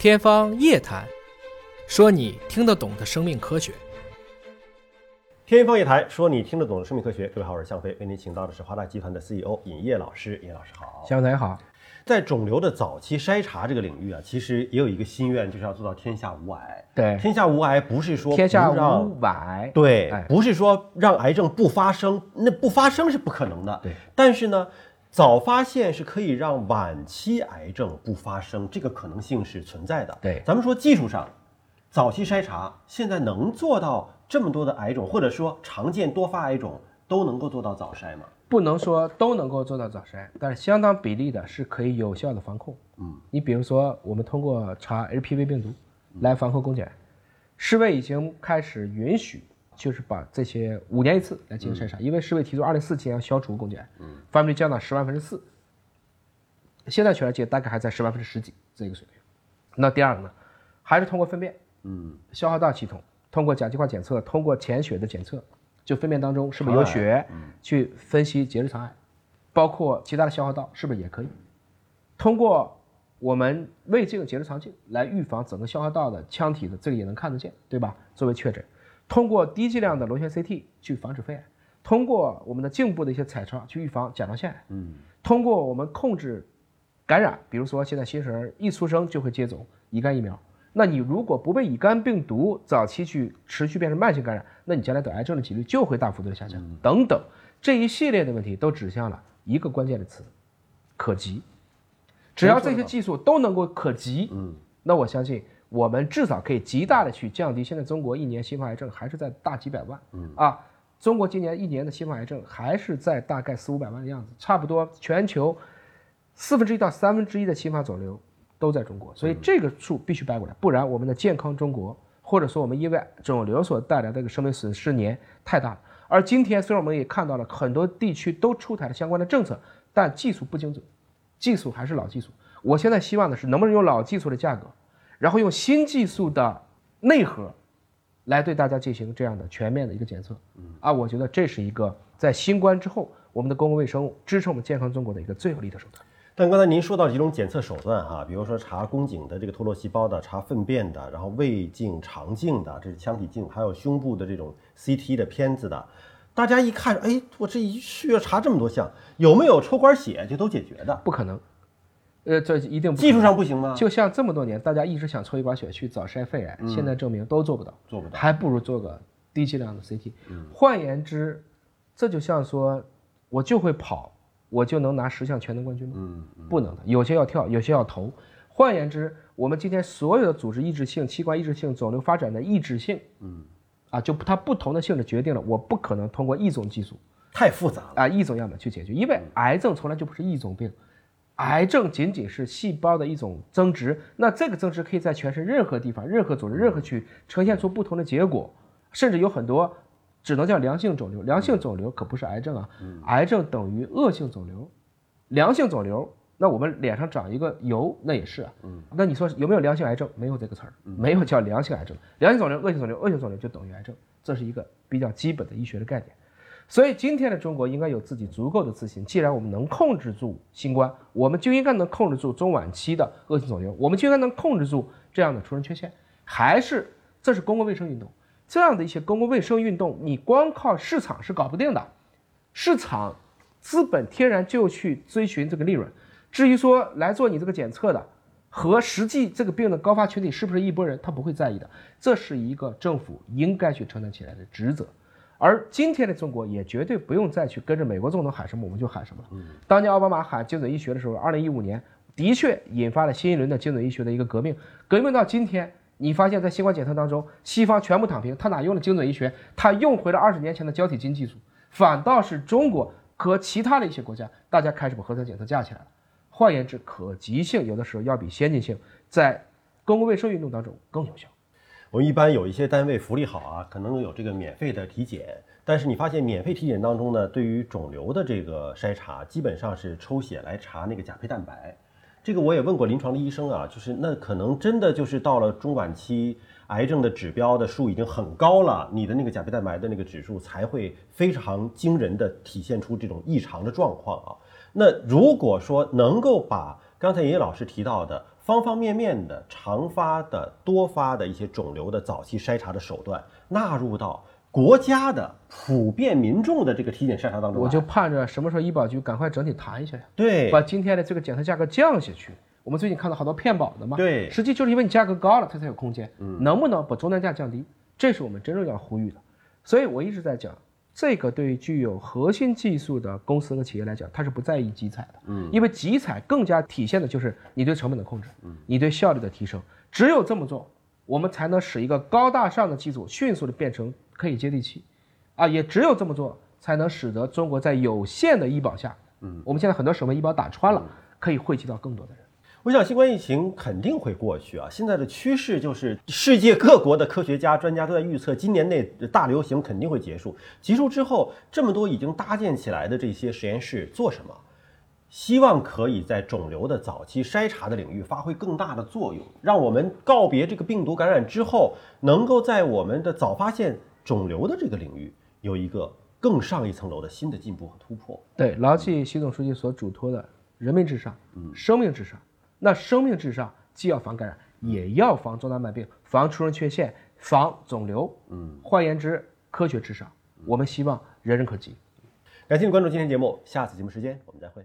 天方夜谭，说你听得懂的生命科学。天方夜谭，说你听得懂的生命科学。各位好，我是向飞，为您请到的是华大集团的 CEO 尹烨老师。尹老师好，向飞好。在肿瘤的早期筛查这个领域啊，其实也有一个心愿，就是要做到天下无癌。对，天下无癌不是说天下无癌，对，哎不是说让癌症不发生，那不发生是不可能的。对，但是呢，早发现是可以让晚期癌症不发生，这个可能性是存在的。对咱们说技术上，早期筛查现在能做到这么多的癌种，或者说常见多发癌种都能够做到早筛吗？不能说都能够做到早筛，但是相当比例的是可以有效的防控。嗯，你比如说，我们通过查 HPV 病毒来防控宫颈癌，世卫已经开始允许，就是把这些五年一次来进行筛查，因为世卫提出二零四七年要消除宫颈癌，嗯，发病率降到十万分之四，现在全世界大概还在十万分之十几这个水平。那第二个呢，还是通过粪便，嗯，消化道系统，通过甲基化检测，通过潜血的检测，就粪便当中是不是有血，去分析结直肠癌，包括其他的消化道是不是也可以，通过我们胃镜、结直肠镜来预防整个消化道的腔体的这个也能看得见，对吧？作为确诊，通过低剂量的螺旋 CT 去防止肺癌，通过我们的颈部的一些彩超去预防甲状腺癌，嗯，通过我们控制感染，比如说现在新生儿一出生就会接种乙肝疫苗，那你如果不被乙肝病毒早期去持续变成慢性感染，那你将来得癌症的几率就会大幅度的下降，等等，这一系列的问题都指向了一个关键的词：可及。只要这些技术都能够可及，嗯，那我相信我们至少可以极大的去降低现在中国一年新发癌症还是在大几百万，嗯啊，中国今年一年的新发癌症还是在大概四五百万的样子，差不多全球四分之一到三分之一的新发肿瘤都在中国，所以这个数必须掰过来，不然我们的健康中国或者说我们因为肿瘤所带来的这个生命损失年太大了。而今天虽然我们也看到了很多地区都出台了相关的政策，但技术不精准，技术还是老技术。我现在希望的是，能不能用老技术的价格，然后用新技术的内核，来对大家进行这样的全面的一个检测。啊，我觉得这是一个在新冠之后，我们的公共卫生支撑我们健康中国的一个最有力的手段。但刚才您说到几种检测手段哈，比如说查宫颈的这个脱落细胞的，查粪便的，然后胃镜、肠镜的，这是腔体镜，还有胸部的这种 CT 的片子的，大家一看，哎，我这一需要查这么多项，有没有抽管血就都解决的？不可能，呃，这一定技术上不行吗？就像这么多年，大家一直想抽一管血去早筛肺癌，现在证明都做不到，做不到还不如做个低剂量的 CT。换言之，这就像说，我就会跑，我就能拿十项全能冠军吗？嗯，不能的，有些要跳，有些要投。换言之，我们今天所有的组织抑制性、器官抑制性、肿瘤发展的抑制性，嗯，啊，就它不同的性质决定了，我不可能通过一种技术太复杂了。啊一种样本去解决，因为癌症从来就不是一种病，癌症仅仅是细胞的一种增殖，那这个增殖可以在全身任何地方、任何组织、任何区域呈现出不同的结果，甚至有很多只能叫良性肿瘤，良性肿瘤可不是癌症啊，癌症等于恶性肿瘤，良性肿瘤。那我们脸上长一个疣，那也是啊。嗯，那你说有没有良性癌症？没有这个词儿，没有叫良性癌症。良性肿瘤、恶性肿瘤、恶性肿瘤就等于癌症，这是一个比较基本的医学的概念。所以今天的中国应该有自己足够的自信。既然我们能控制住新冠，我们就应该能控制住中晚期的恶性肿瘤，我们就应该能控制住这样的出生缺陷。还是这是公共卫生运动，这样的一些公共卫生运动，你光靠市场是搞不定的。市场资本天然就去追寻这个利润。至于说来做你这个检测的和实际这个病的高发群体是不是一拨人，他不会在意的。这是一个政府应该去承担起来的职责。而今天的中国也绝对不用再去跟着美国总统喊什么我们就喊什么了。当年奥巴马喊精准医学的时候，二零一五年的确引发了新一轮的精准医学的一个革命。革命到今天，你发现在新冠检测当中，西方全部躺平，他哪用了精准医学？他用回了二十年前的胶体基因技术，反倒是中国和其他的一些国家，大家开始把核酸检测架起来了。换言之，可及性有的时候要比先进性在公共卫生运动当中更有效。我们一般有一些单位福利好啊，可能有这个免费的体检，但是你发现免费体检当中呢，对于肿瘤的这个筛查，基本上是抽血来查那个甲胚蛋白。这个我也问过临床的医生啊，就是那可能真的就是到了中晚期癌症的指标的数已经很高了，你的那个甲胚蛋白的那个指数才会非常惊人的体现出这种异常的状况啊。那如果说能够把刚才尹老师提到的方方面面的常发的、多发的一些肿瘤的早期筛查的手段，纳入到国家的普遍民众的这个体检筛查当中，我就盼着什么时候医保局赶快整体谈一下呀，对把今天的这个检测价格降下去。我们最近看到好多骗保的嘛，对实际就是因为你价格高了，它才有空间。嗯，能不能把终端价降低？这是我们真正要呼吁的。所以我一直在讲，这个对于具有核心技术的公司和企业来讲，它是不在意集采的。嗯，因为集采更加体现的就是你对成本的控制，嗯，你对效率的提升。只有这么做，我们才能使一个高大上的技术迅速的变成可以接地气，啊，也只有这么做，才能使得中国在有限的医保下，嗯，我们现在很多省份医保打穿了，可以惠及到更多的人。我想新冠疫情肯定会过去啊！现在的趋势就是，世界各国的科学家、专家都在预测，今年内大流行肯定会结束。结束之后，这么多已经搭建起来的这些实验室做什么？希望可以在肿瘤的早期筛查的领域发挥更大的作用，让我们告别这个病毒感染之后，能够在我们的早发现肿瘤的这个领域有一个更上一层楼的新的进步和突破。对，牢记习总书记所嘱托的“人民至上，生命至上”。那生命至上，既要防感染，也要防重大慢病，防出生缺陷，防肿瘤。嗯，换言之，科学至上，我们希望人人可及。感谢你关注今天节目，下次节目时间我们再会。